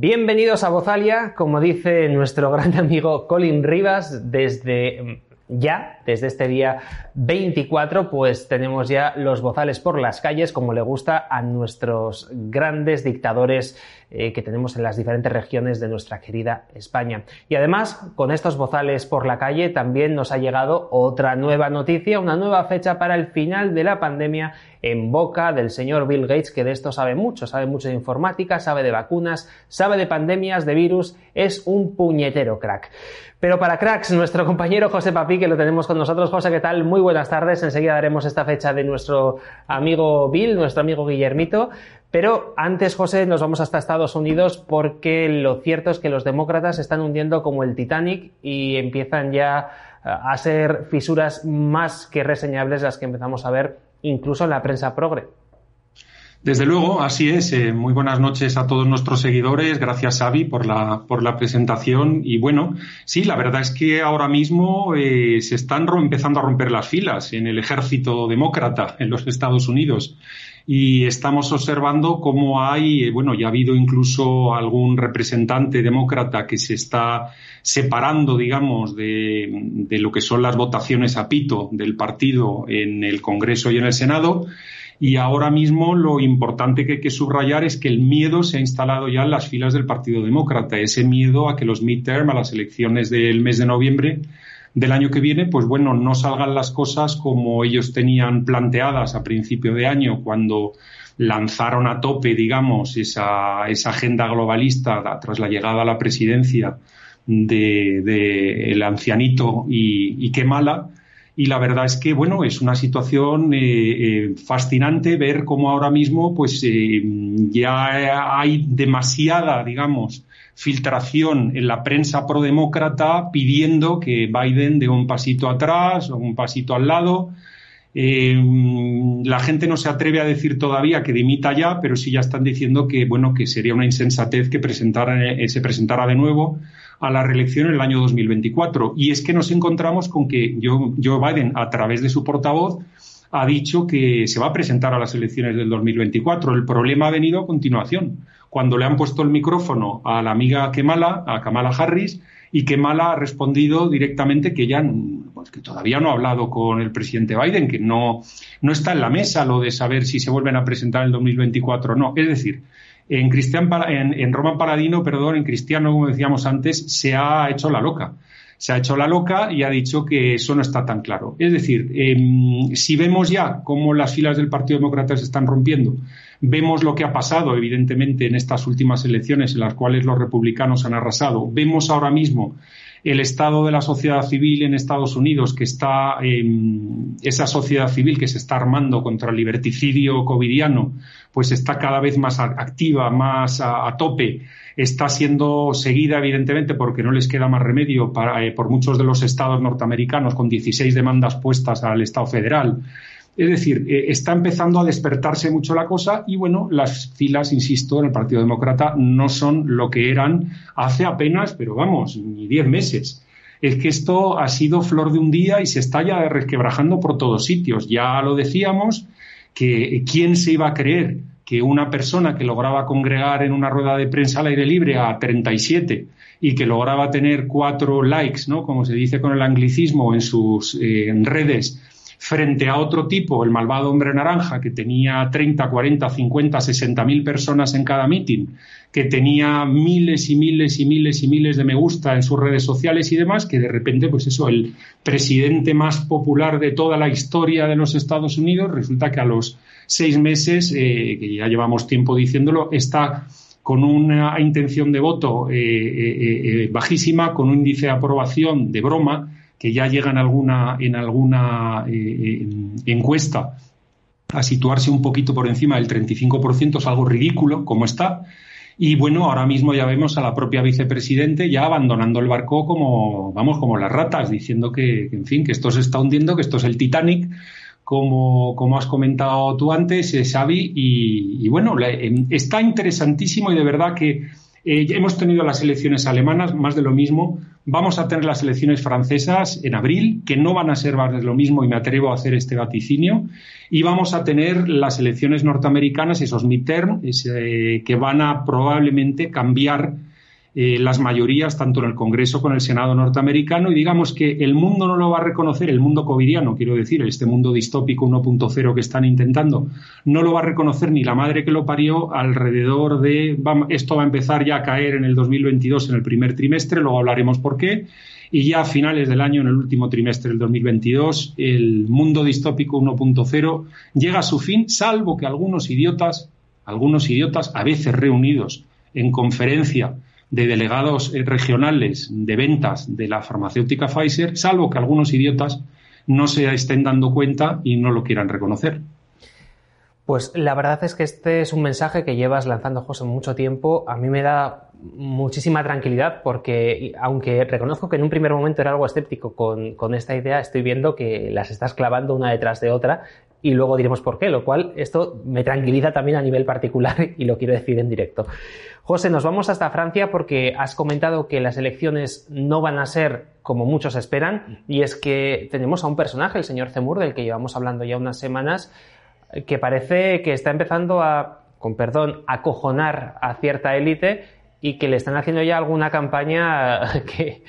Bienvenidos a Vozalia, como dice nuestro gran amigo Colin Rivas, desde ya, desde este día 24, pues tenemos ya los bozales por las calles, como le gusta a nuestros grandes dictadores eh, que tenemos en las diferentes regiones de nuestra querida España. Y además, con estos bozales por la calle, también nos ha llegado otra nueva noticia, una nueva fecha para el final de la pandemia en boca del señor Bill Gates, que de esto sabe mucho, sabe mucho de informática, sabe de vacunas, sabe de pandemias, de virus, es un puñetero crack. Pero para cracks, nuestro compañero José Papi, que lo tenemos con nosotros. José, ¿qué tal? Muy buenas tardes. Enseguida daremos esta fecha de nuestro amigo Bill, nuestro amigo Guillermito. Pero antes, José, nos vamos hasta Estados Unidos porque lo cierto es que los demócratas se están hundiendo como el Titanic y empiezan ya eh, a ser fisuras más que reseñables las que empezamos a ver incluso en la prensa progre. Desde luego, así es. Eh, muy buenas noches a todos nuestros seguidores. Gracias, Xavi, por la, por la presentación. Y bueno, sí, la verdad es que ahora mismo eh, se están empezando a romper las filas en el ejército demócrata en los Estados Unidos y estamos observando cómo hay, eh, bueno, ya ha habido incluso algún representante demócrata que se está separando, digamos, de, de, lo que son las votaciones a pito del partido en el Congreso y en el Senado. Y ahora mismo lo importante que hay que subrayar es que el miedo se ha instalado ya en las filas del Partido Demócrata, ese miedo a que los midterm, a las elecciones del mes de noviembre, del año que viene, pues bueno, no salgan las cosas como ellos tenían planteadas a principio de año cuando lanzaron a tope, digamos, esa, esa agenda globalista tras la llegada a la presidencia de, ancianito y, y mala Y la verdad es que, bueno, es una situación eh, eh, fascinante ver cómo ahora mismo, pues, eh, ya hay demasiada, digamos, filtración en la prensa prodemócrata pidiendo que Biden dé un pasito atrás o un pasito al lado. La gente no se atreve a decir todavía que dimita ya, pero sí ya están diciendo que bueno que sería una insensatez que presentara, se presentara de nuevo a la reelección en el año 2024. Y es que nos encontramos con que Joe, Biden, a través de su portavoz, ha dicho que se va a presentar a las elecciones del 2024. El problema ha venido a continuación cuando le han puesto el micrófono a la amiga Kemala, a Kamala Harris, y Kemala ha respondido directamente que ya pues que todavía no ha hablado con el presidente Biden, que no, no está en la mesa lo de saber si se vuelven a presentar en el 2024 o no. Es decir, en, Cristian, en, Roman Paladino, perdón, en Cristiano, como decíamos antes, se ha hecho la loca se ha hecho la loca y ha dicho que eso no está tan claro. Es decir, em, si vemos ya cómo las filas del Partido Demócrata se están rompiendo, vemos lo que ha pasado, evidentemente, en estas últimas elecciones en las cuales los republicanos han arrasado, vemos ahora mismo el estado de la sociedad civil en Estados Unidos, que está, em, esa sociedad civil que se está armando contra el liberticidio covidiano, pues está cada vez más activa, más a tope está siendo seguida, evidentemente, porque no les queda más remedio para, eh, por muchos de los estados norteamericanos con 16 demandas puestas al Estado federal. Es decir, eh, está empezando a despertarse mucho la cosa y, bueno, las filas, insisto, en el Partido Demócrata no son lo que eran hace apenas, pero vamos, ni 10 meses es que esto ha sido flor de un día y se está ya resquebrajando por todos sitios. Ya lo decíamos, que quién se iba a creer que una persona que lograba congregar en una rueda de prensa al aire libre a 37 y que lograba tener cuatro likes, ¿no? como se dice con el anglicismo, en sus eh, redes, frente a otro tipo, el malvado hombre naranja, que tenía 30, 40, 50, 60 mil personas en cada meeting, que tenía miles y miles y miles y miles de me gusta en sus redes sociales y demás, que de repente, pues eso, el presidente más popular de toda la historia de los Estados Unidos, resulta que a los seis meses, eh, que ya llevamos tiempo diciéndolo, está con una intención de voto eh, eh, bajísima, con un índice de aprobación de broma, que ya llega en alguna, en alguna eh, encuesta a situarse un poquito por encima del 35%, es algo ridículo como está. Y bueno, ahora mismo ya vemos a la propia vicepresidente ya abandonando el barco como, vamos, como las ratas, diciendo que, en fin, que esto se está hundiendo, que esto es el Titanic, como, como has comentado tú antes, eh, Xavi, y, y bueno, em, está interesantísimo y de verdad que eh, hemos tenido las elecciones alemanas, más de lo mismo. Vamos a tener las elecciones francesas en abril, que no van a ser lo mismo, y me atrevo a hacer este vaticinio. Y vamos a tener las elecciones norteamericanas, esos midterms, eh, que van a probablemente cambiar eh, las mayorías tanto en el Congreso como en el Senado norteamericano y digamos que el mundo no lo va a reconocer, el mundo covidiano, quiero decir, este mundo distópico 1.0 que están intentando, no lo va a reconocer ni la madre que lo parió alrededor de, esto va a empezar ya a caer en el 2022 en el primer trimestre, luego hablaremos por qué, y ya a finales del año, en el último trimestre del 2022, el mundo distópico 1.0 llega a su fin, salvo que algunos idiotas, algunos idiotas a veces reunidos en conferencia, de delegados eh, regionales de ventas de la farmacéutica Pfizer, salvo que algunos idiotas no se estén dando cuenta y no lo quieran reconocer. Pues la verdad es que este es un mensaje que llevas lanzando, José, mucho tiempo. A mí me da muchísima tranquilidad porque, aunque reconozco que en un primer momento era algo escéptico con, con, esta idea, estoy viendo que las estás clavando una detrás de otra y luego diremos por qué, lo cual esto me tranquiliza también a nivel particular y lo quiero decir en directo. José, nos vamos hasta Francia porque has comentado que las elecciones no van a ser como muchos esperan y es que tenemos a un personaje, el señor Zemur, del que llevamos hablando ya unas semanas, que parece que está empezando a, con perdón, acojonar a cierta élite y que le están haciendo ya alguna campaña que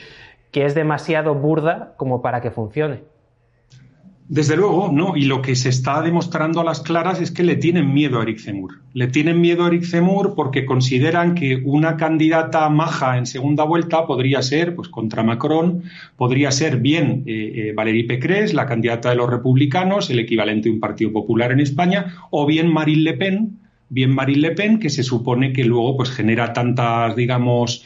es demasiado burda como para que funcione. Desde luego, no. Y lo que se está demostrando a las claras es que le tienen miedo a Eric Zemmour. Le tienen miedo a Eric Zemmour porque consideran que una candidata maja en segunda vuelta podría ser, pues contra Macron, podría ser bien eh, eh, Valérie Pécresse, la candidata de los republicanos, el equivalente de un partido popular en España, o bien Marine Le Pen, bien Marine Le Pen, que se supone que luego pues genera tantas, digamos,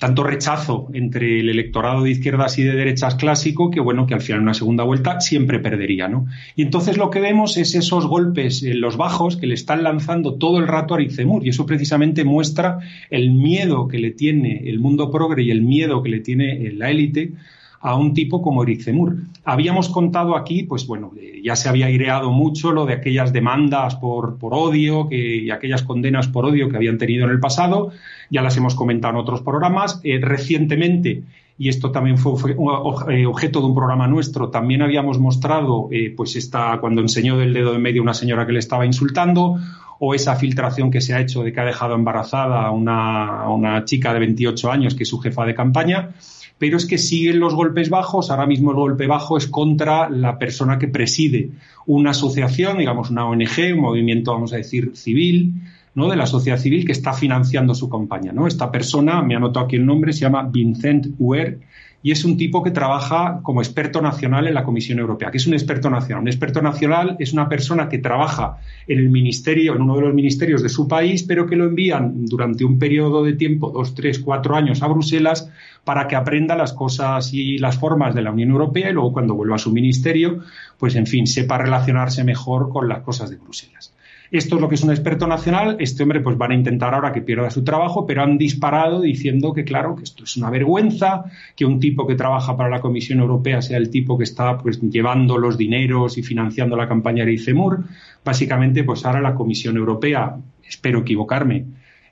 tanto rechazo entre el electorado de izquierdas y de derechas clásico que bueno que al final en una segunda vuelta siempre perdería, ¿no? Y entonces lo que vemos es esos golpes en los bajos que le están lanzando todo el rato a Arizemur y eso precisamente muestra el miedo que le tiene el mundo progre y el miedo que le tiene la élite a un tipo como Eric Zemmour. Habíamos contado aquí, pues bueno, eh, ya se había aireado mucho lo de aquellas demandas por, por odio que, y aquellas condenas por odio que habían tenido en el pasado, ya las hemos comentado en otros programas. Eh, recientemente, y esto también fue, eh, objeto de un programa nuestro, también habíamos mostrado, pues esta, cuando enseñó del dedo de medio una señora que le estaba insultando, o esa filtración que se ha hecho de que ha dejado embarazada a una, a una chica de 28 años que es su jefa de campaña pero es que siguen los golpes bajos. Ahora mismo el golpe bajo es contra la persona que preside una asociación, digamos una ONG, un movimiento, vamos a decir, civil, ¿no? de la sociedad civil que está financiando su campaña. ¿no? Esta persona, me anotado aquí el nombre, se llama Vincent Huer y es un tipo que trabaja como experto nacional en la Comisión Europea. ¿Qué es un experto nacional? Un experto nacional es una persona que trabaja en el ministerio, en uno de los ministerios de su país, pero que lo envían durante un periodo de tiempo, dos, tres, cuatro años, a Bruselas para que aprenda las cosas y las formas de la Unión Europea y luego cuando vuelva a su ministerio, pues en fin, sepa relacionarse mejor con las cosas de Bruselas. Esto es lo que es un experto nacional. Este hombre, pues van a intentar ahora que pierda su trabajo, pero han disparado diciendo que, claro, que esto es una vergüenza, que un tipo que trabaja para la Comisión Europea sea el tipo que está pues llevando los dineros y financiando la campaña de Icemur. Básicamente, pues ahora la Comisión Europea, espero equivocarme,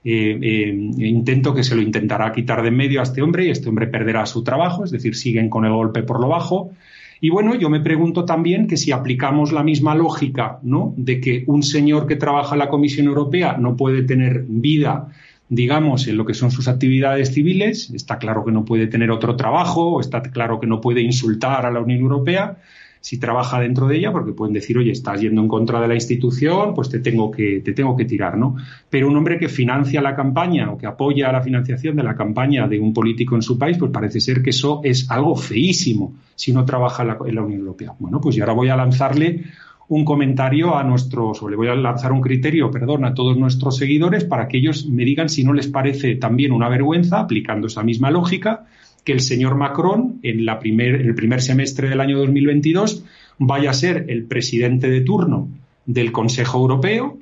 eh, eh, intento que se lo intentará quitar de en medio a este hombre y este hombre perderá su trabajo, es decir, siguen con el golpe por lo bajo y bueno, yo me pregunto también que si aplicamos la misma lógica, ¿no? De que un señor que trabaja en la Comisión Europea no puede tener vida, digamos, en lo que son sus actividades civiles, está claro que no puede tener otro trabajo, está claro que no puede insultar a la Unión Europea, si trabaja dentro de ella, porque pueden decir, oye, estás yendo en contra de la institución, pues te tengo que, te tengo que tirar, ¿no? Pero un hombre que financia la campaña o que apoya la financiación de la campaña de un político en su país, pues parece ser que eso es algo feísimo si no trabaja en la, Unión Europea. Bueno, pues yo ahora voy a lanzarle un comentario a nuestros, o le voy a lanzar un criterio, perdón, a todos nuestros seguidores para que ellos me digan si no les parece también una vergüenza, aplicando esa misma lógica, que el señor Macron en la primer, el primer semestre del año 2022 vaya a ser el presidente de turno del Consejo Europeo,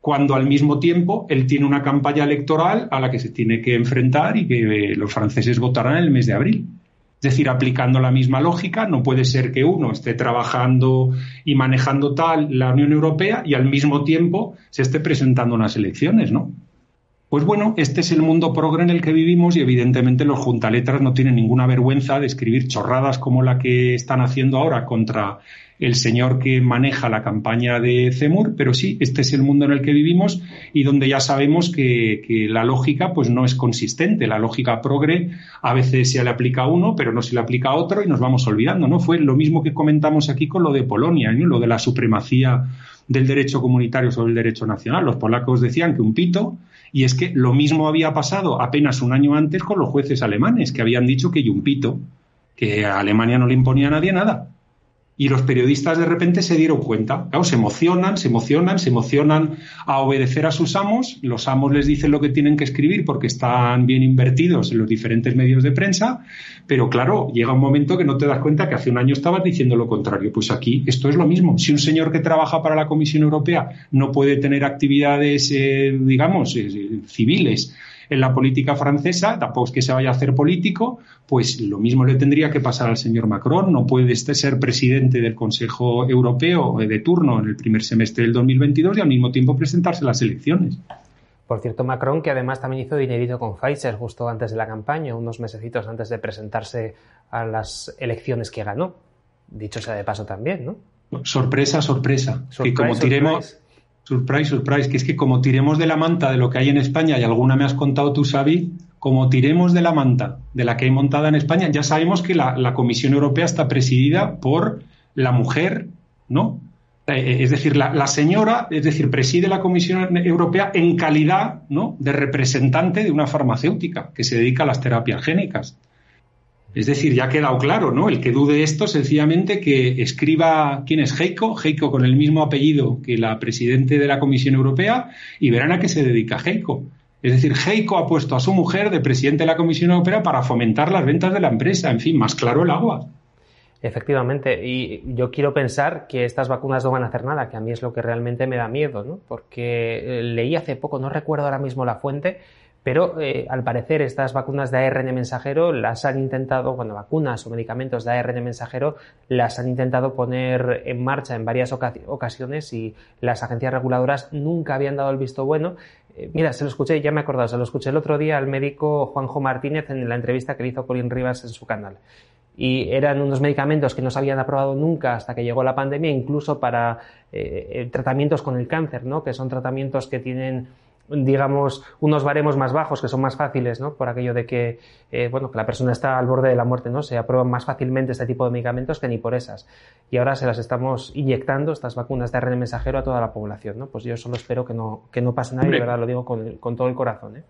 cuando al mismo tiempo él tiene una campaña electoral a la que se tiene que enfrentar y que los franceses votarán en el mes de abril. Es decir, aplicando la misma lógica, no puede ser que uno esté trabajando y manejando tal la Unión Europea y al mismo tiempo se esté presentando unas elecciones, ¿no? Pues bueno, este es el mundo progre en el que vivimos y evidentemente los juntaletras no tienen ninguna vergüenza de escribir chorradas como la que están haciendo ahora contra el señor que maneja la campaña de CEMUR, pero sí, este es el mundo en el que vivimos y donde ya sabemos que, la lógica pues no es consistente. La lógica progre a veces se le aplica a uno, pero no se le aplica a otro y nos vamos olvidando, ¿no? Fue lo mismo que comentamos aquí con lo de Polonia, lo de la supremacía del derecho comunitario sobre el derecho nacional. Los polacos decían que un pito y es que lo mismo había pasado apenas un año antes con los jueces alemanes, que habían dicho que Yumpito, que a Alemania no le imponía a nadie nada y los periodistas de repente se dieron cuenta. Claro, se emocionan, se emocionan, se emocionan a obedecer a sus amos. Los amos les dicen lo que tienen que escribir porque están bien invertidos en los diferentes medios de prensa. Pero claro, llega un momento que no te das cuenta que hace un año estabas diciendo lo contrario. Pues aquí esto es lo mismo. Si un señor que trabaja para la Comisión Europea no puede tener actividades, eh, digamos, eh, civiles, en la política francesa, tampoco es que se vaya a hacer político, pues lo mismo le tendría que pasar al señor Macron. No puede este ser presidente del Consejo Europeo de turno en el primer semestre del 2022 y al mismo tiempo presentarse a las elecciones. Por cierto, Macron, que además también hizo dinerito con Pfizer justo antes de la campaña, unos mesecitos antes de presentarse a las elecciones que ganó. Dicho sea de paso también, ¿no? Sorpresa, sorpresa. que como tiremos, Surprise, surprise, que es que como tiremos de la manta de lo que hay en España, y alguna me has contado tú, Xavi, como tiremos de la manta de la que hay montada en España, ya sabemos que la, Comisión Europea está presidida por la mujer, ¿no? Eh, eh, es decir, la, la, señora, es decir, preside la Comisión Europea en calidad ¿no? de representante de una farmacéutica que se dedica a las terapias génicas. Es decir, ya ha quedado claro, ¿no? El que dude esto, sencillamente que escriba quién es Heiko, Heiko con el mismo apellido que la presidente de la Comisión Europea, y verán a qué se dedica Heiko. Es decir, Heiko ha puesto a su mujer de presidente de la Comisión Europea para fomentar las ventas de la empresa. En fin, más claro el agua. Efectivamente, y yo quiero pensar que estas vacunas no van a hacer nada, que a mí es lo que realmente me da miedo, ¿no? Porque eh, leí hace poco, no recuerdo ahora mismo la fuente, pero eh, al parecer estas vacunas de ARN mensajero las han intentado, bueno, vacunas o medicamentos de ARN mensajero las han intentado poner en marcha en varias ocasiones y las agencias reguladoras nunca habían dado el visto bueno. Eh, mira, se lo escuché, ya me he acordado, se lo escuché el otro día al médico Juanjo Martínez en la entrevista que le hizo Colin Rivas en su canal y eran unos medicamentos que no se habían aprobado nunca hasta que llegó la pandemia, incluso para eh, tratamientos con el cáncer, ¿no? que son tratamientos que tienen digamos, unos baremos más bajos que son más fáciles, ¿no? Por aquello de que, eh, bueno, que la persona está al borde de la muerte, ¿no? Se aprueban más fácilmente este tipo de medicamentos que ni por esas. Y ahora se las estamos inyectando, estas vacunas de ARN mensajero, a toda la población, ¿no? Pues yo solo espero que no, que no pase nada y de verdad lo digo con, con todo el corazón, ¿eh?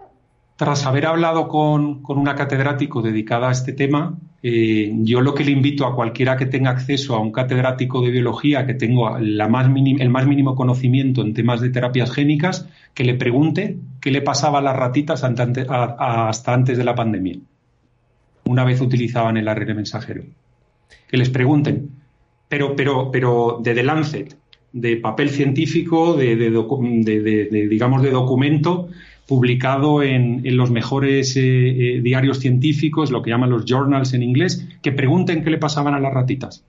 Tras haber hablado con, una catedrático dedicada a este tema, eh, yo lo que le invito a cualquiera que tenga acceso a un catedrático de biología que tenga el más mínimo conocimiento en temas de terapias génicas, que le pregunte qué le pasaba a las ratitas hasta antes de la pandemia, una vez utilizaban el ARN mensajero. Que les pregunten, pero, pero, pero de The Lancet, de papel científico, de, de digamos, de documento publicado en, los mejores eh, eh, diarios científicos, lo que llaman los journals en inglés, que pregunten qué le pasaban a las ratitas.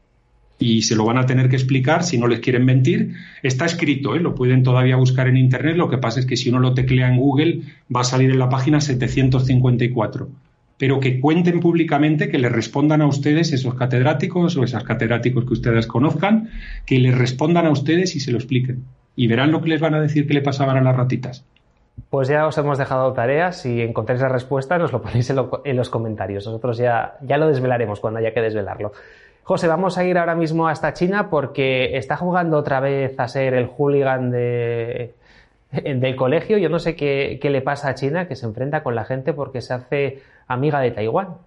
Y se lo van a tener que explicar si no les quieren mentir. Está escrito, ¿eh? lo pueden todavía buscar en Internet. Lo que pasa es que si uno lo teclea en Google va a salir en la página 754 pero que cuenten públicamente, que les respondan a ustedes esos catedráticos o esas catedráticos que ustedes conozcan, que les respondan a ustedes y se lo expliquen. Y verán lo que les van a decir que le pasaban a las ratitas. Pues ya os hemos dejado tareas. Si encontráis la respuesta, nos lo ponéis en, los comentarios. Nosotros ya, ya lo desvelaremos cuando haya que desvelarlo. José, vamos a ir ahora mismo hasta China porque está jugando otra vez a ser el hooligan de, del colegio. Yo no sé qué, qué le pasa a China, que se enfrenta con la gente porque se hace amiga de Taiwán.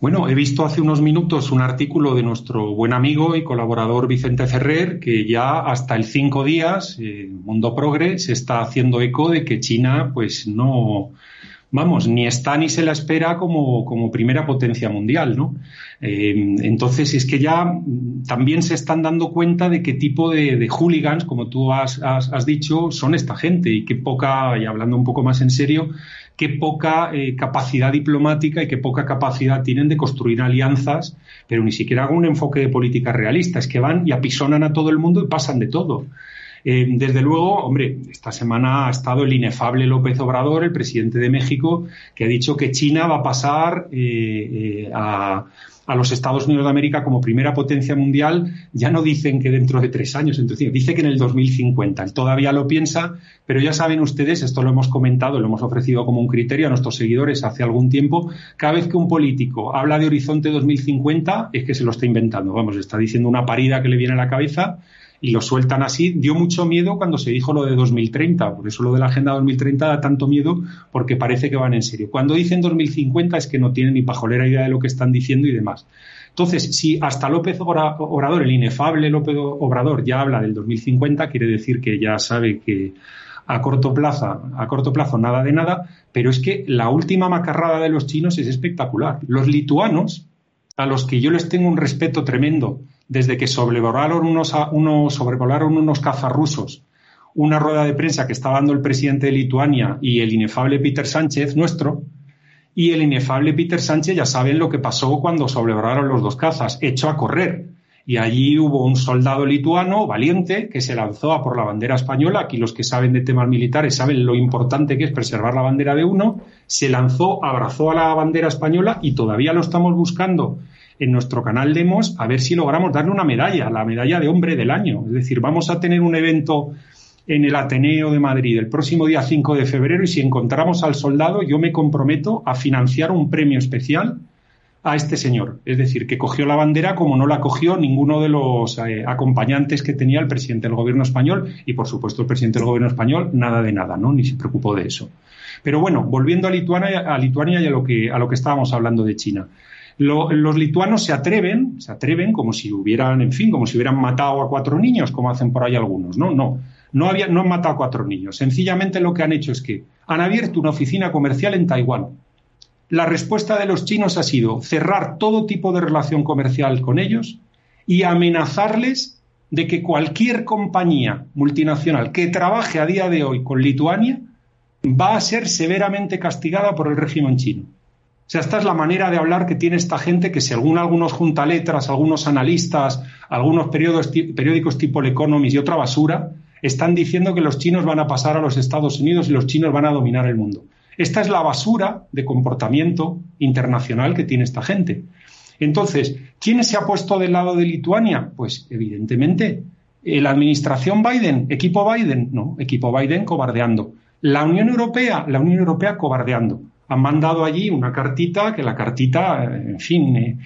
Bueno, he visto hace unos minutos un artículo de nuestro buen amigo y colaborador Vicente Ferrer que ya hasta el cinco días, eh, Mundo Progre, se está haciendo eco de que China pues no, vamos, ni está ni se la espera como, como primera potencia mundial, ¿no? Eh, entonces es que ya también se están dando cuenta de qué tipo de, hooligans, como tú has, has, dicho, son esta gente y qué poca, y hablando un poco más en serio, qué poca eh, capacidad diplomática y qué poca capacidad tienen de construir alianzas, pero ni siquiera hagan un enfoque de política realista, es que van y apisonan a todo el mundo y pasan de todo. Eh, desde luego, hombre, esta semana ha estado el inefable López Obrador, el presidente de México, que ha dicho que China va a pasar eh, a, a los Estados Unidos de América como primera potencia mundial, ya no dicen que dentro de tres años, entonces dice que en el 2050. Él todavía lo piensa, pero ya saben ustedes, esto lo hemos comentado, lo hemos ofrecido como un criterio a nuestros seguidores hace algún tiempo, cada vez que un político habla de horizonte 2050 es que se lo está inventando, vamos, está diciendo una parida que le viene a la cabeza y lo sueltan así. Dio mucho miedo cuando se dijo lo de 2030, por eso lo de la Agenda 2030 da tanto miedo porque parece que van en serio. Cuando dicen 2050 es que no tienen ni pajolera idea de lo que están diciendo y demás. Entonces, si hasta López Obrador, el inefable López Obrador, ya habla del 2050, quiere decir que ya sabe que a corto plazo, a corto plazo nada de nada, pero es que la última macarrada de los chinos es espectacular. Los lituanos, a los que yo les tengo un respeto tremendo, desde que sobrevolaron unos, unos, sobrevolaron unos cazas rusos una rueda de prensa que estaba dando el presidente de Lituania y el inefable Peter Sánchez, nuestro, y el inefable Peter Sánchez ya saben lo que pasó cuando sobrevolaron los dos cazas, echó a correr. Y allí hubo un soldado lituano valiente que se lanzó a por la bandera española. Aquí los que saben de temas militares saben lo importante que es preservar la bandera de uno. Se lanzó, abrazó a la bandera española y todavía lo estamos buscando en nuestro canal Demos a ver si logramos darle una medalla, la medalla de hombre del año. Es decir, vamos a tener un evento en el Ateneo de Madrid el próximo día 5 de febrero y si encontramos al soldado, yo me comprometo a financiar un premio especial a este señor. Es decir, que cogió la bandera como no la cogió ninguno de los eh, acompañantes que tenía el presidente del gobierno español y, por supuesto, el presidente del gobierno español nada de nada, ¿no? Ni se preocupó de eso. Pero bueno, volviendo a Lituania, a Lituania y a lo que, a lo que estábamos hablando de China los lituanos se atreven, se atreven como si hubieran, en fin, como si hubieran matado a cuatro niños, como hacen por ahí algunos. No, no, no, había, no han matado a cuatro niños. Sencillamente lo que han hecho es que han abierto una oficina comercial en Taiwán. La respuesta de los chinos ha sido cerrar todo tipo de relación comercial con ellos y amenazarles de que cualquier compañía multinacional que trabaje a día de hoy con Lituania va a ser severamente castigada por el régimen chino. Sea, esta es la manera de hablar que tiene esta gente que según algunos juntaletras, algunos analistas, algunos periódicos tipo El Economist y otra basura, están diciendo que los chinos van a pasar a los Estados Unidos y los chinos van a dominar el mundo. Esta es la basura de comportamiento internacional que tiene esta gente. Entonces, ¿quién se ha puesto del lado de Lituania? Pues evidentemente la administración Biden, equipo Biden, no, equipo Biden cobardeando. La Unión Europea, la Unión Europea cobardeando han mandado allí una cartita, que la cartita, en fin, eh,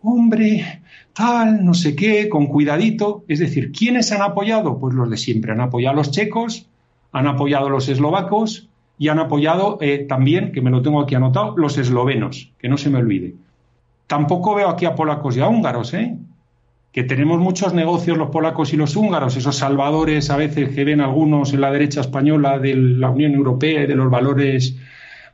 hombre, tal, no sé qué, con cuidadito. Es decir, ¿quiénes han apoyado? Pues los de siempre. Han apoyado a los checos, han apoyado a los eslovacos y han apoyado eh, también, que me lo tengo aquí anotado, los eslovenos, que no se me olvide. Tampoco veo aquí a polacos y a húngaros, ¿eh? que tenemos muchos negocios los polacos y los húngaros, esos salvadores a veces que ven algunos en la derecha española de la Unión Europea y de los valores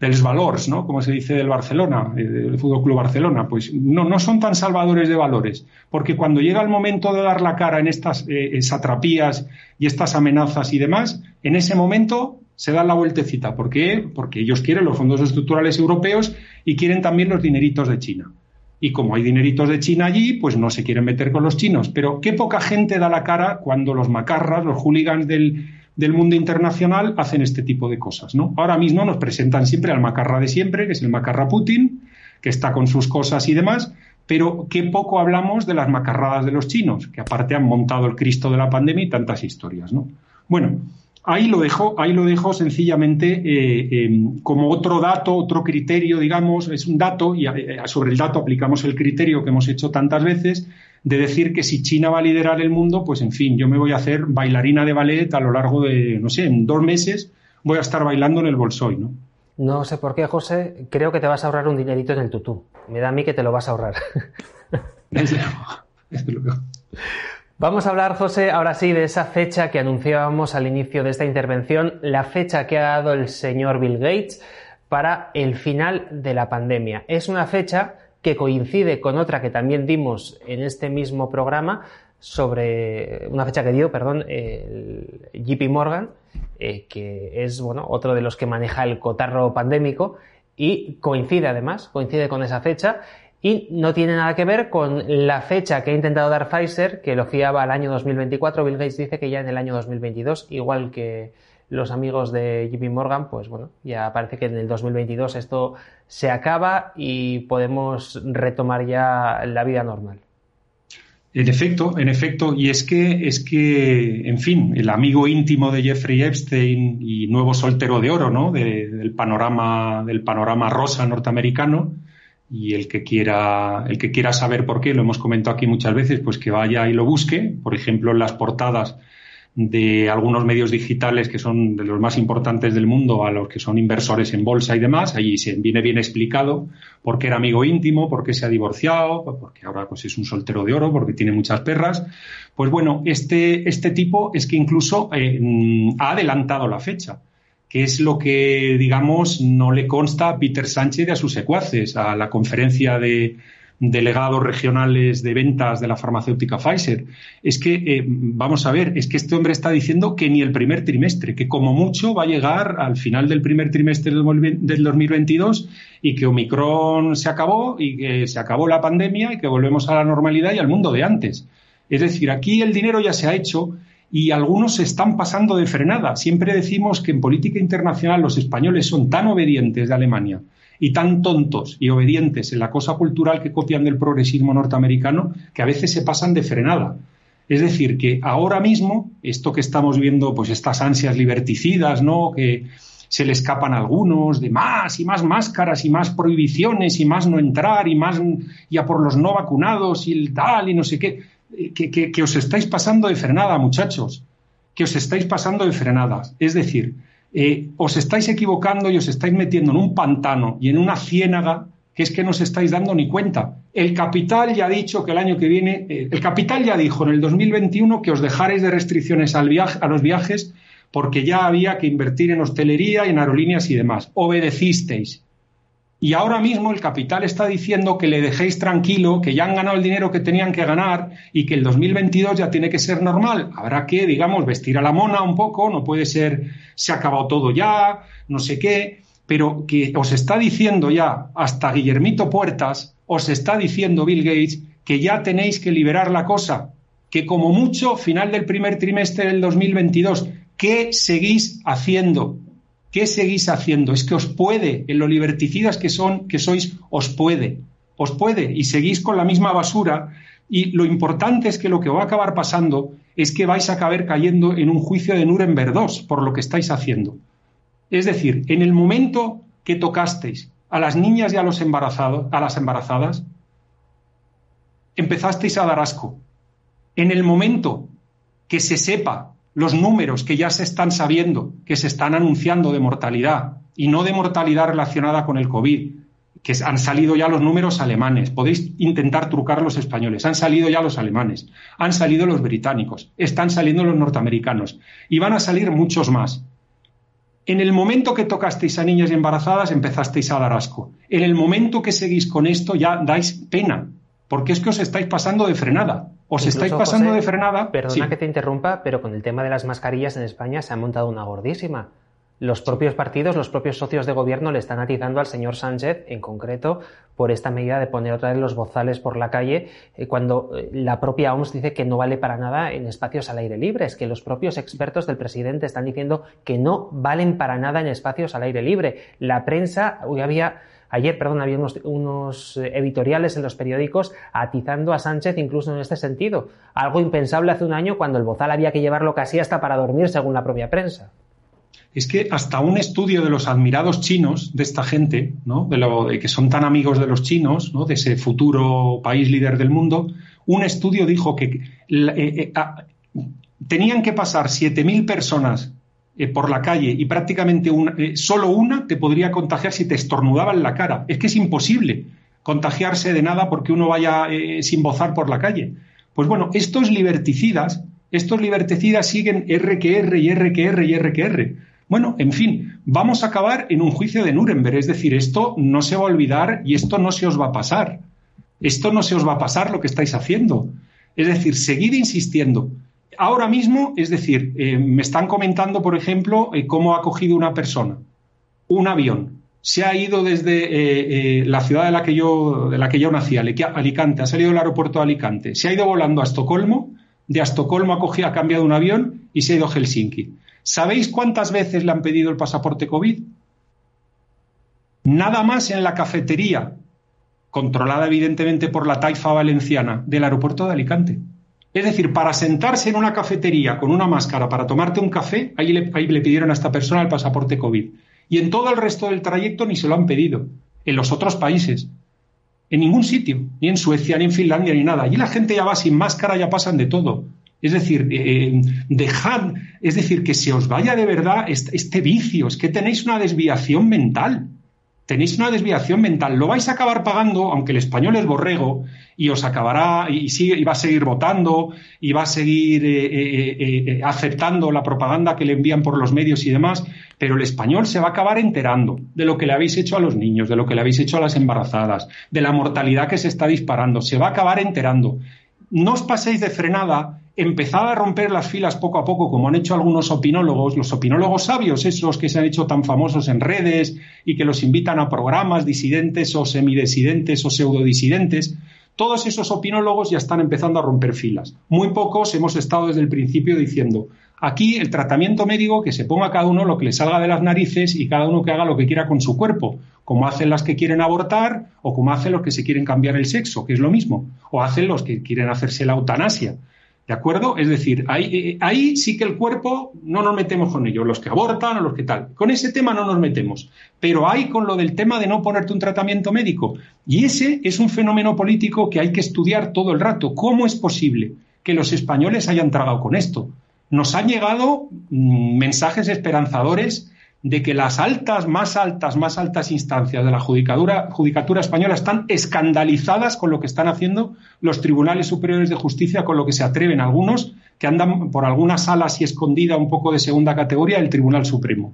dels valores, ¿no? Como se dice del Barcelona, eh, del Fútbol Club Barcelona, pues no, no son tan salvadores de valores, porque cuando llega el momento de dar la cara en estas eh, satrapías y estas amenazas y demás, en ese momento se dan la vueltecita. ¿Por qué? Porque ellos quieren los fondos estructurales europeos y quieren también los dineritos de China. Y como hay dineritos de China allí, pues no se quieren meter con los chinos. Pero qué poca gente da la cara cuando los macarras, los hooligans del, del mundo internacional hacen este tipo de cosas. ¿no? Ahora mismo nos presentan siempre al macarra de siempre, que es el macarra Putin, que está con sus cosas y demás, pero qué poco hablamos de las macarradas de los chinos, que aparte han montado el Cristo de la pandemia y tantas historias. ¿no? Bueno, ahí lo dejo, ahí lo dejo sencillamente eh, em, como otro dato, otro criterio, digamos, es un dato y eh, sobre el dato aplicamos el criterio que hemos hecho tantas veces de decir que si China va a liderar el mundo, pues en fin, yo me voy a hacer bailarina de ballet a lo largo de, no sé, en dos meses voy a estar bailando en el Bolsoy, ¿no? No sé por qué, José, creo que te vas a ahorrar un dinerito en el tutú. Me da a mí que te lo vas a ahorrar. Vamos a hablar, José, ahora sí, de esa fecha que anunciábamos al inicio de esta intervención, la fecha que ha dado el señor Bill Gates para el final de la pandemia. Es una fecha que coincide con otra que también dimos en este mismo programa sobre una fecha que dio, perdón, el JP Morgan, eh, que es bueno, otro de los que maneja el cotarro pandémico y coincide además, coincide con esa fecha y no tiene nada que ver con la fecha que ha intentado dar Pfizer, que lo fiaba al año 2024. Bill Gates dice que ya en el año 2022, igual que los amigos de JP Morgan, pues bueno, ya parece que en el 2022 esto se acaba y podemos retomar ya la vida normal. En efecto, en efecto, y es que, es que, en fin, el amigo íntimo de Jeffrey Epstein y nuevo soltero de oro, ¿no? del panorama, del panorama rosa norteamericano, y el que quiera, el que quiera saber por qué, lo hemos comentado aquí muchas veces, pues que vaya y lo busque, por ejemplo, en las portadas de algunos medios digitales que son de los más importantes del mundo a los que son inversores en bolsa y demás. Allí se viene bien explicado por qué era amigo íntimo, por qué se ha divorciado, porque ahora pues es un soltero de oro, porque tiene muchas perras. Pues bueno, este, este tipo es que incluso eh, mm, ha adelantado la fecha que es lo que, digamos, no le consta a Peter Sánchez y a sus secuaces, a la conferencia de, delegados regionales de ventas de la farmacéutica Pfizer. Es que, eh, vamos a ver, es que este hombre está diciendo que ni el primer trimestre, que como mucho va a llegar al final del primer trimestre del 2022 y que Omicron se acabó y que se acabó la pandemia y que volvemos a la normalidad y al mundo de antes. Es decir, aquí el dinero ya se ha hecho y algunos se están pasando de frenada. Siempre decimos que en política internacional los españoles son tan obedientes de Alemania y tan tontos y obedientes en la cosa cultural que copian del progresismo norteamericano que a veces se pasan de frenada. Es decir, que ahora mismo, esto que estamos viendo, pues estas ansias liberticidas, ¿no? Que se le escapan algunos de más y más máscaras y más prohibiciones y más no entrar y más ya por los no vacunados y el tal y no sé qué, que, que os estáis pasando de frenada, muchachos, que os estáis pasando de frenadas. Es decir, eh, os estáis equivocando y os estáis metiendo en un pantano y en una ciénaga que es que no os estáis dando ni cuenta. El capital ya ha dicho que el año que viene, eh, el capital ya dijo en el 2021 que os dejarais de restricciones a los viajes porque ya había que invertir en hostelería en aerolíneas y demás. Obedecisteis. Y ahora mismo el capital está diciendo que le dejéis tranquilo, que ya han ganado el dinero que tenían que ganar y que el 2022 ya tiene que ser normal. Habrá que, digamos, vestir a la mona un poco, no puede ser, se ha acabado todo ya, no sé qué, pero que os está diciendo ya, hasta Guillermito Puertas, os está diciendo Bill Gates que ya tenéis que liberar la cosa, que como mucho, final del primer trimestre del 2022, ¿qué seguís haciendo? ¿Qué seguís haciendo? Es que os puede, en lo liberticidas que son, que sois, os puede, os puede, y seguís con la misma basura. Y lo importante es que lo que va a acabar pasando es que vais a acabar cayendo en un juicio de Nuremberg II por lo que estáis haciendo. Es decir, en el momento que tocasteis a las niñas y a los embarazados, a las embarazadas, empezasteis a dar asco. En el momento que se sepa los números que ya se están sabiendo, que se están anunciando de mortalidad y no de mortalidad relacionada con el COVID, que han salido ya los números alemanes, podéis intentar trucar los españoles, han salido ya los alemanes, han salido los británicos, están saliendo los norteamericanos y van a salir muchos más. En el momento que tocasteis a niñas embarazadas empezasteis a dar asco. En el momento que seguís con esto ya dais pena, porque es que os estáis pasando de frenada. Os estáis pasando de frenada. Perdona que te interrumpa, pero con el tema de las mascarillas en España se ha montado una gordísima. Los propios partidos, los propios socios de gobierno le están atizando al señor Sánchez, en concreto, por esta medida de poner otra vez los bozales por la calle, eh, cuando eh, la propia OMS dice que no vale para nada en espacios al aire libre. Es que los propios expertos del presidente están diciendo que no valen para nada en espacios al aire libre. La prensa, hoy había Ayer, perdón, había unos, eh, editoriales en los periódicos atizando a Sánchez incluso en este sentido. Algo impensable hace un año cuando el bozal había que llevarlo casi hasta para dormir, según la propia prensa. Es que hasta un estudio de los admirados chinos, de esta gente, ¿no? de, lo, de que son tan amigos de los chinos, ¿no? de ese futuro país líder del mundo, un estudio dijo que eh, eh, tenían que pasar 7.000 personas eh, por la calle y prácticamente una, eh, solo una te podría contagiar si te estornudaba en la cara. Es que es imposible contagiarse de nada porque uno vaya eh, sin bozar por la calle. Pues bueno, estos liberticidas, estos liberticidas siguen R que R y R que R y R que R. Bueno, en fin, vamos a acabar en un juicio de Nuremberg, es decir, esto no se va a olvidar y esto no se os va a pasar. Esto no se os va a pasar lo que estáis haciendo. Es decir, seguid insistiendo. Ahora mismo, es decir, eh, me están comentando, por ejemplo, eh, cómo ha cogido una persona un avión. Se ha ido desde eh, la ciudad de la que yo, de la que yo nací, Alicante, ha salido del aeropuerto de Alicante, se ha ido volando a Estocolmo, de Estocolmo ha, cogido, ha cambiado un avión y se ha ido a Helsinki. ¿Sabéis cuántas veces le han pedido el pasaporte COVID? Nada más en la cafetería, controlada evidentemente por la taifa valenciana del aeropuerto de Alicante. Es decir, para sentarse en una cafetería con una máscara para tomarte un café, ahí le, ahí le pidieron a esta persona el pasaporte COVID. Y en todo el resto del trayecto ni se lo han pedido. En los otros países. En ningún sitio. Ni en Suecia, ni en Finlandia, ni nada. Allí la gente ya va sin máscara, ya pasan de todo. Es decir, eh, dejad, es decir, que se os vaya de verdad este, vicio, es que tenéis una desviación mental. Tenéis una desviación mental. Lo vais a acabar pagando, aunque el español es borrego, y os acabará, y, sigue, y va a seguir votando, y va a seguir eh, eh, aceptando la propaganda que le envían por los medios y demás, pero el español se va a acabar enterando de lo que le habéis hecho a los niños, de lo que le habéis hecho a las embarazadas, de la mortalidad que se está disparando, se va a acabar enterando. No os paséis de frenada empezad a romper las filas poco a poco, como han hecho algunos opinólogos, los opinólogos sabios, esos que se han hecho tan famosos en redes y que los invitan a programas disidentes o semidisidentes o pseudodisidentes. Todos esos opinólogos ya están empezando a romper filas. Muy pocos hemos estado desde el principio diciendo, aquí el tratamiento médico que se ponga cada uno lo que le salga de las narices y cada uno que haga lo que quiera con su cuerpo, como hacen las que quieren abortar o como hacen los que se quieren cambiar el sexo, que es lo mismo, o hacen los que quieren hacerse la eutanasia. ¿De acuerdo? Es decir, ahí, eh, ahí, sí que el cuerpo no nos metemos con ello, los que abortan o los que tal. Con ese tema no nos metemos. Pero hay con lo del tema de no ponerte un tratamiento médico. Y ese es un fenómeno político que hay que estudiar todo el rato. ¿Cómo es posible que los españoles hayan tragado con esto? Nos han llegado mm, mensajes esperanzadores de que las altas, más altas, más altas instancias de la judicatura, española están escandalizadas con lo que están haciendo los tribunales superiores de justicia, con lo que se atreven algunos que andan por alguna sala así escondida un poco de segunda categoría del Tribunal Supremo.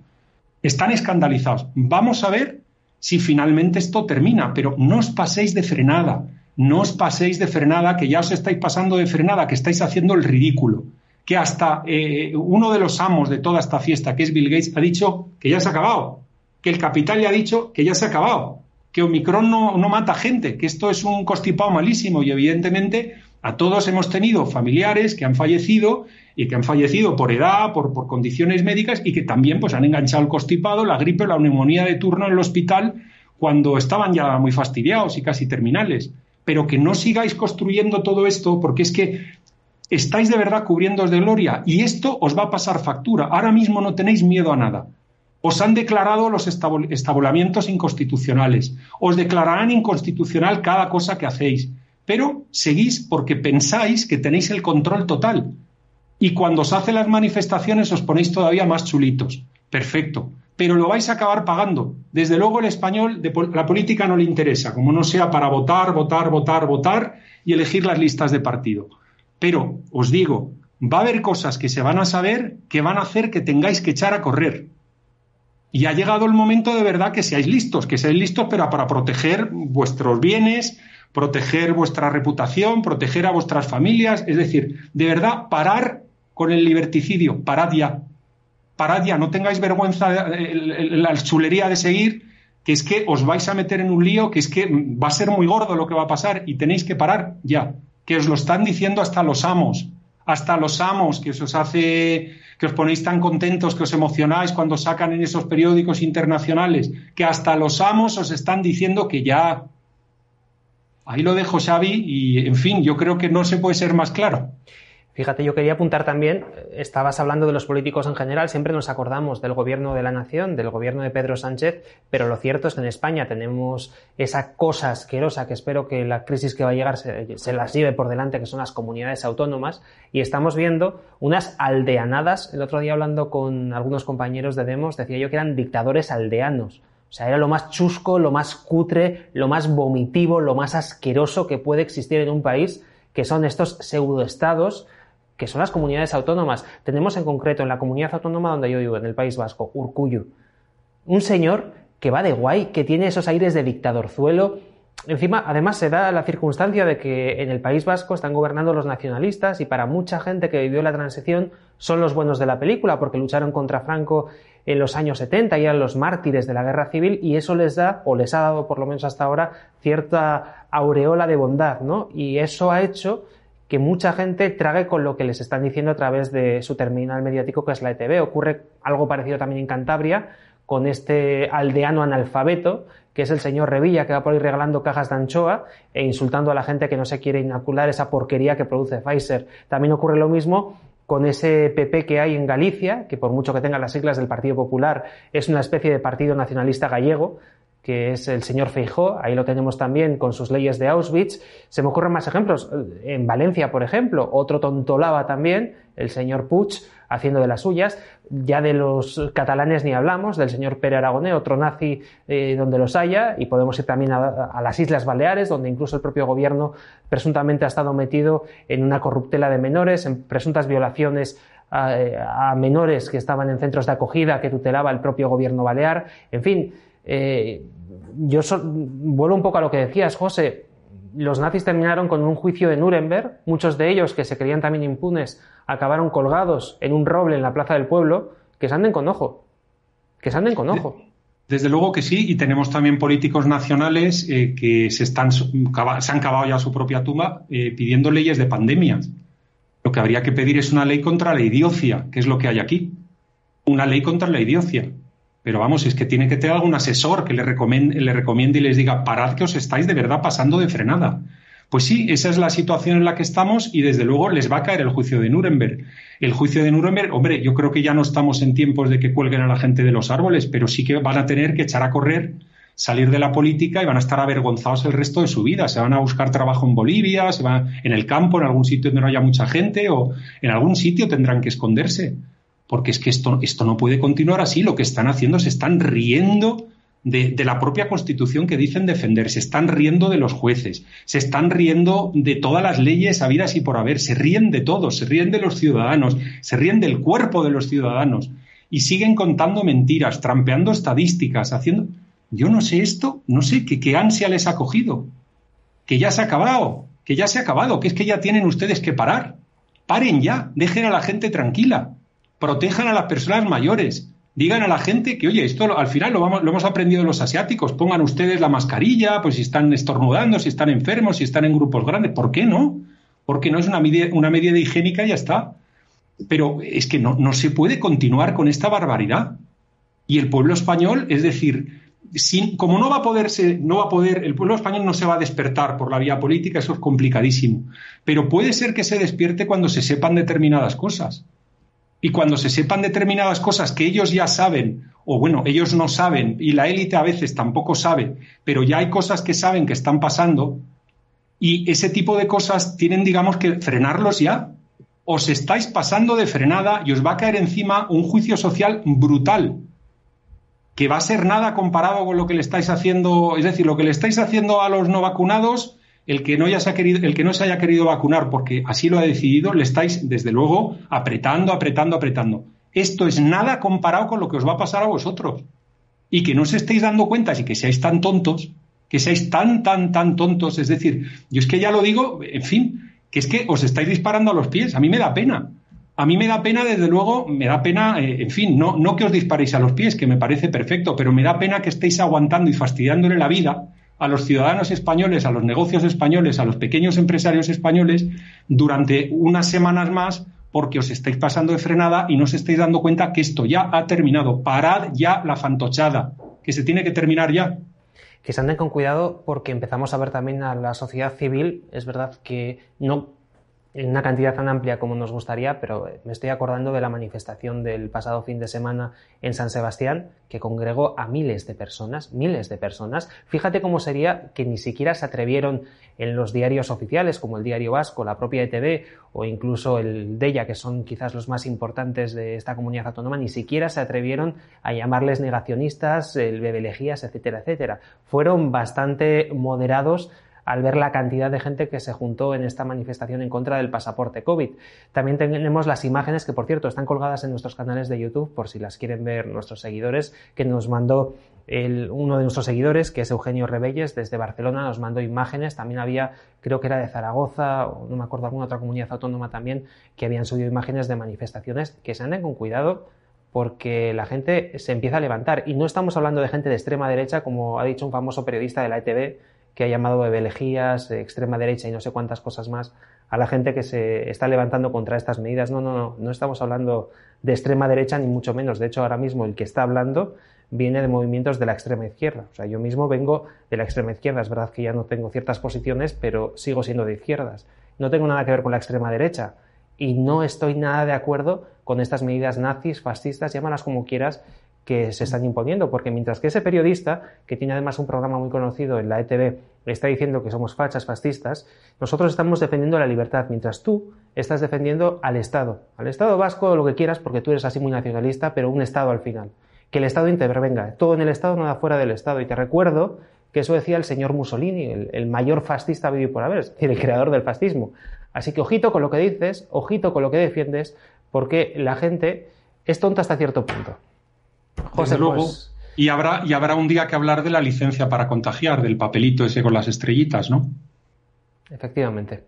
Están escandalizados. Vamos a ver si finalmente esto termina, pero no os paséis de frenada, no os paséis de frenada, que ya os estáis pasando de frenada, que estáis haciendo el ridículo que hasta eh, uno de los amos de toda esta fiesta, que es Bill Gates, ha dicho que ya se ha acabado, que el capital ya ha dicho que ya se ha acabado, que Omicron no, mata gente, que esto es un constipado malísimo y evidentemente a todos hemos tenido familiares que han fallecido y que han fallecido por edad, por, por condiciones médicas y que también pues, han enganchado el constipado, la gripe, la neumonía de turno en el hospital cuando estaban ya muy fastidiados y casi terminales. Pero que no sigáis construyendo todo esto porque es que estáis de verdad cubriéndoos de gloria y esto os va a pasar factura. Ahora mismo no tenéis miedo a nada. Os han declarado los estabulamientos inconstitucionales. Os declararán inconstitucional cada cosa que hacéis. Pero seguís porque pensáis que tenéis el control total. Y cuando os hacen las manifestaciones os ponéis todavía más chulitos. Perfecto. Pero lo vais a acabar pagando. Desde luego el español, la política no le interesa, como no sea para votar, votar, votar, votar y elegir las listas de partido. Pero os digo, va a haber cosas que se van a saber que van a hacer que tengáis que echar a correr. Y ha llegado el momento de verdad que seáis listos, que seáis listos pero para proteger vuestros bienes, proteger vuestra reputación, proteger a vuestras familias. Es decir, de verdad, parar con el liberticidio, parad ya. Parad ya, no tengáis vergüenza, la chulería de seguir, que es que os vais a meter en un lío, que es que va a ser muy gordo lo que va a pasar y tenéis que parar ya que os lo están diciendo hasta los amos, hasta los amos, que os hace, que os ponéis tan contentos, que os emocionáis cuando sacan en esos periódicos internacionales, que hasta los amos os están diciendo que ya. Ahí lo dejo, Xavi, y en fin, yo creo que no se puede ser más claro. Fíjate, yo quería apuntar también, estabas hablando de los políticos en general, siempre nos acordamos del gobierno de la nación, del gobierno de Pedro Sánchez, pero lo cierto es que en España tenemos esa cosa asquerosa que espero que la crisis que va a llegar se, se las lleve por delante, que son las comunidades autónomas, y estamos viendo unas aldeanadas. El otro día hablando con algunos compañeros de Demos, decía yo que eran dictadores aldeanos. O sea, era lo más chusco, lo más cutre, lo más vomitivo, lo más asqueroso que puede existir en un país, que son estos pseudoestados que son las comunidades autónomas. Tenemos en concreto en la comunidad autónoma donde yo vivo, en el País Vasco, Urcuyu, un señor que va de guay, que tiene esos aires de dictadorzuelo. Encima, además, se da la circunstancia de que en el País Vasco están gobernando los nacionalistas y para mucha gente que vivió la transición son los buenos de la película porque lucharon contra Franco en los años 70 y eran los mártires de la guerra civil y eso les da, o les ha dado por lo menos hasta ahora, cierta aureola de bondad, ¿no? Y eso ha hecho que mucha gente trague con lo que les están diciendo a través de su terminal mediático que es la ETV. Ocurre algo parecido también en Cantabria con este aldeano analfabeto que es el señor Revilla, que va por ir regalando cajas de anchoa e insultando a la gente que no se quiere inocular esa porquería que produce Pfizer. También ocurre lo mismo con ese PP que hay en Galicia, que por mucho que tenga las siglas del Partido Popular, es una especie de partido nacionalista gallego, que es el señor Feijó, ahí lo tenemos también con sus leyes de Auschwitz. Se me ocurren más ejemplos. En Valencia, por ejemplo, otro tontolaba también, el señor Puig, haciendo de las suyas. Ya de los catalanes ni hablamos, del señor Pere Aragonés, otro nazi eh, donde los haya, y podemos ir también a, las Islas Baleares, donde incluso el propio gobierno presuntamente ha estado metido en una corruptela de menores, en presuntas violaciones a, menores que estaban en centros de acogida que tutelaba el propio gobierno balear. En fin, eh, yo vuelvo un poco a lo que decías, José. Los nazis terminaron con un juicio de Nuremberg, muchos de ellos que se creían también impunes acabaron colgados en un roble en la plaza del pueblo, que se anden con ojo. Que se anden con ojo. Desde luego que sí, y tenemos también políticos nacionales eh, que se, están, se han cavado ya su propia tumba eh, pidiendo leyes de pandemias. Lo que habría que pedir es una ley contra la idiocia, que es lo que hay aquí. Una ley contra la idiocia. Pero vamos, es que tiene que tener algún asesor que le recomiende, le recomiende y les diga, parad que os estáis de verdad pasando de frenada. Pues sí, esa es la situación en la que estamos y desde luego les va a caer el juicio de Nuremberg. El juicio de Nuremberg, hombre, yo creo que ya no estamos en tiempos de que cuelguen a la gente de los árboles, pero sí que van a tener que echar a correr, salir de la política y van a estar avergonzados el resto de su vida. Se van a buscar trabajo en Bolivia, se van en el campo, en algún sitio donde no haya mucha gente o en algún sitio tendrán que esconderse. Porque es que esto, esto no puede continuar así. Lo que están haciendo se están riendo de, la propia Constitución que dicen defender, se están riendo de los jueces, se están riendo de todas las leyes habidas y por haber, se ríen de todos, se ríen de los ciudadanos, se ríen del cuerpo de los ciudadanos y siguen contando mentiras, trampeando estadísticas, haciendo... Yo no sé esto, no sé qué, qué ansia les ha cogido, que ya se ha acabado, que ya se ha acabado, que es que ya tienen ustedes que parar. Paren ya, dejen a la gente tranquila, protejan a las personas mayores, digan a la gente que, oye, esto al final lo, vamos, lo hemos aprendido los asiáticos, pongan ustedes la mascarilla, pues si están estornudando, si están enfermos, si están en grupos grandes, ¿por qué no? Porque no es una medida, una medida higiénica y ya está. Pero es que no, se puede continuar con esta barbaridad. Y el pueblo español, es decir, como no va a poderse, no va a poder, el pueblo español no se va a despertar por la vía política, eso es complicadísimo. Pero puede ser que se despierte cuando se sepan determinadas cosas. Y cuando se sepan determinadas cosas que ellos ya saben, o bueno, ellos no saben, y la élite a veces tampoco sabe, pero ya hay cosas que saben que están pasando, y ese tipo de cosas tienen, digamos, que frenarlos ya. Os estáis pasando de frenada y os va a caer encima un juicio social brutal, que va a ser nada comparado con lo que le estáis haciendo, es decir, lo que le estáis haciendo a los no vacunados el que no, se querido, el que no se haya querido vacunar porque así lo ha decidido, le estáis, desde luego, apretando, apretando, apretando. Esto es nada comparado con lo que os va a pasar a vosotros. Y que no os estéis dando cuenta y que seáis tan tontos, que seáis tan, tan, tan tontos. Es decir, yo es que ya lo digo, en fin, que es que os estáis disparando a los pies. A mí me da pena. A mí me da pena, desde luego, me da pena, eh, en fin, no, no que os disparéis a los pies, que me parece perfecto, pero me da pena que estéis aguantando y fastidiándole la vida a los ciudadanos españoles, a los negocios españoles, a los pequeños empresarios españoles durante unas semanas más porque os estáis pasando de frenada y no os estáis dando cuenta que esto ya ha terminado. Parad ya la fantochada, que se tiene que terminar ya. Que se anden con cuidado porque empezamos a ver también a la sociedad civil, es verdad que no en una cantidad tan amplia como nos gustaría, pero me estoy acordando de la manifestación del pasado fin de semana en San Sebastián, que congregó a miles de personas, miles de personas. Fíjate cómo sería que ni siquiera se atrevieron en los diarios oficiales, como el Diario Vasco, la propia ETV o incluso el DEIA, que son quizás los más importantes de esta comunidad autónoma, ni siquiera se atrevieron a llamarles negacionistas, el bebelejías, etcétera, etcétera. Fueron bastante moderados al ver la cantidad de gente que se juntó en esta manifestación en contra del pasaporte COVID. También tenemos las imágenes que, por cierto, están colgadas en nuestros canales de YouTube, por si las quieren ver nuestros seguidores, que nos mandó uno de nuestros seguidores, que es Eugenio Rebelles, desde Barcelona, nos mandó imágenes. También había, creo que era de Zaragoza, o no me acuerdo, alguna otra comunidad autónoma también, que habían subido imágenes de manifestaciones. Que se anden con cuidado porque la gente se empieza a levantar. Y no estamos hablando de gente de extrema derecha, como ha dicho un famoso periodista de la ETV, que ha llamado de elegidas, extrema derecha y no sé cuántas cosas más a la gente que se está levantando contra estas medidas. No, no, no, no estamos hablando de extrema derecha ni mucho menos. De hecho, ahora mismo el que está hablando viene de movimientos de la extrema izquierda. O sea, yo mismo vengo de la extrema izquierda. Es verdad que ya no tengo ciertas posiciones, pero sigo siendo de izquierdas. No tengo nada que ver con la extrema derecha y no estoy nada de acuerdo con estas medidas nazis, fascistas, llámalas como quieras, que se están imponiendo, porque mientras que ese periodista, que tiene además un programa muy conocido en la ETV, está diciendo que somos fachas fascistas, nosotros estamos defendiendo la libertad, mientras tú estás defendiendo al Estado, al Estado vasco, lo que quieras, porque tú eres así muy nacionalista, pero un Estado al final. Que el Estado intervenga, todo en el Estado, nada fuera del Estado. Y te recuerdo que eso decía el señor Mussolini, el, mayor fascista vivo por haber, es decir, el creador del fascismo. Así que ojito con lo que dices, ojito con lo que defiendes, porque la gente es tonta hasta cierto punto. José, luego. Pues, y habrá, y habrá un día que hablar de la licencia para contagiar, del papelito ese con las estrellitas, ¿no? Efectivamente.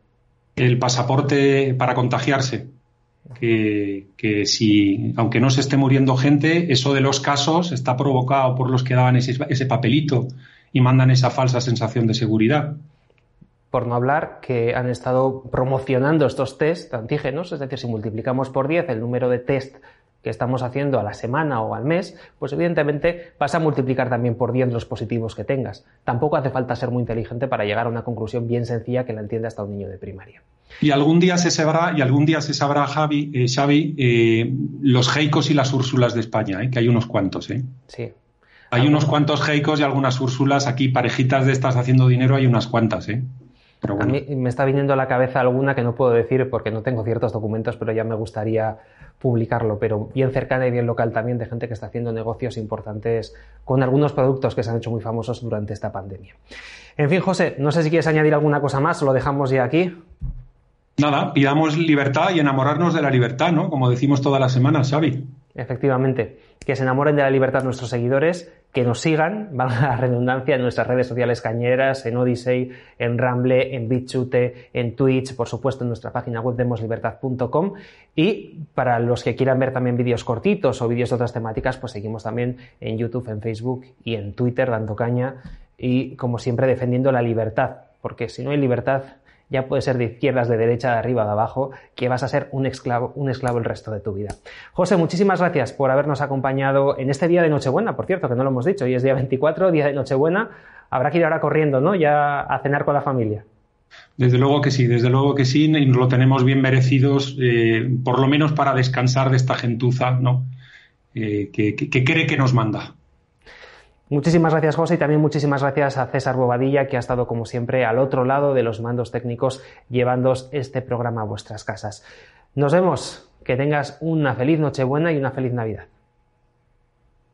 El pasaporte para contagiarse. Que, que, si, aunque no se esté muriendo gente, eso de los casos está provocado por los que daban ese, ese papelito y mandan esa falsa sensación de seguridad por no hablar que han estado promocionando estos test antígenos, es decir, si multiplicamos por 10 el número de test que estamos haciendo a la semana o al mes, pues evidentemente vas a multiplicar también por 10 los positivos que tengas. Tampoco hace falta ser muy inteligente para llegar a una conclusión bien sencilla que la entienda hasta un niño de primaria. Y algún día se sabrá, y algún día se sabrá, Javi, eh, Xavi, eh, los Heicos y las Úrsulas de España, eh, que hay unos cuantos, ¿eh? Sí. Hay unos cuantos Heicos y algunas Úrsulas aquí, parejitas de estas haciendo dinero, hay unas cuantas, ¿eh? A mí me está viniendo a la cabeza alguna que no puedo decir porque no tengo ciertos documentos, pero ya me gustaría publicarlo, pero bien cercana y bien local también de gente que está haciendo negocios importantes con algunos productos que se han hecho muy famosos durante esta pandemia. En fin, José, no sé si quieres añadir alguna cosa más, lo dejamos ya aquí. Nada, pidamos libertad y enamorarnos de la libertad, ¿no? Como decimos todas las semanas, Xavi. Efectivamente, que se enamoren de la libertad nuestros seguidores, que nos sigan, valga la redundancia, en nuestras redes sociales cañeras, en Odyssey, en Ramble, en BitChute, en Twitch, por supuesto en nuestra página web demoslibertad.com y para los que quieran ver también vídeos cortitos o vídeos de otras temáticas, pues seguimos también en YouTube, en Facebook y en Twitter dando caña y como siempre defendiendo la libertad, porque si no hay libertad ya puede ser de izquierdas, de derecha, de arriba, de abajo, que vas a ser un esclavo, un esclavo el resto de tu vida. José, muchísimas gracias por habernos acompañado en este día de Nochebuena, por cierto, que no lo hemos dicho, hoy es día 24, día de Nochebuena, habrá que ir ahora corriendo, ¿no? Ya a cenar con la familia. Desde luego que sí, desde luego que sí, y lo tenemos bien merecidos, eh, por lo menos para descansar de esta gentuza, ¿no? Eh, que cree que nos manda. Muchísimas gracias, José, y también muchísimas gracias a César Bobadilla, que ha estado, como siempre, al otro lado de los mandos técnicos, llevándoos este programa a vuestras casas. Nos vemos. Que tengas una feliz Nochebuena y una feliz Navidad.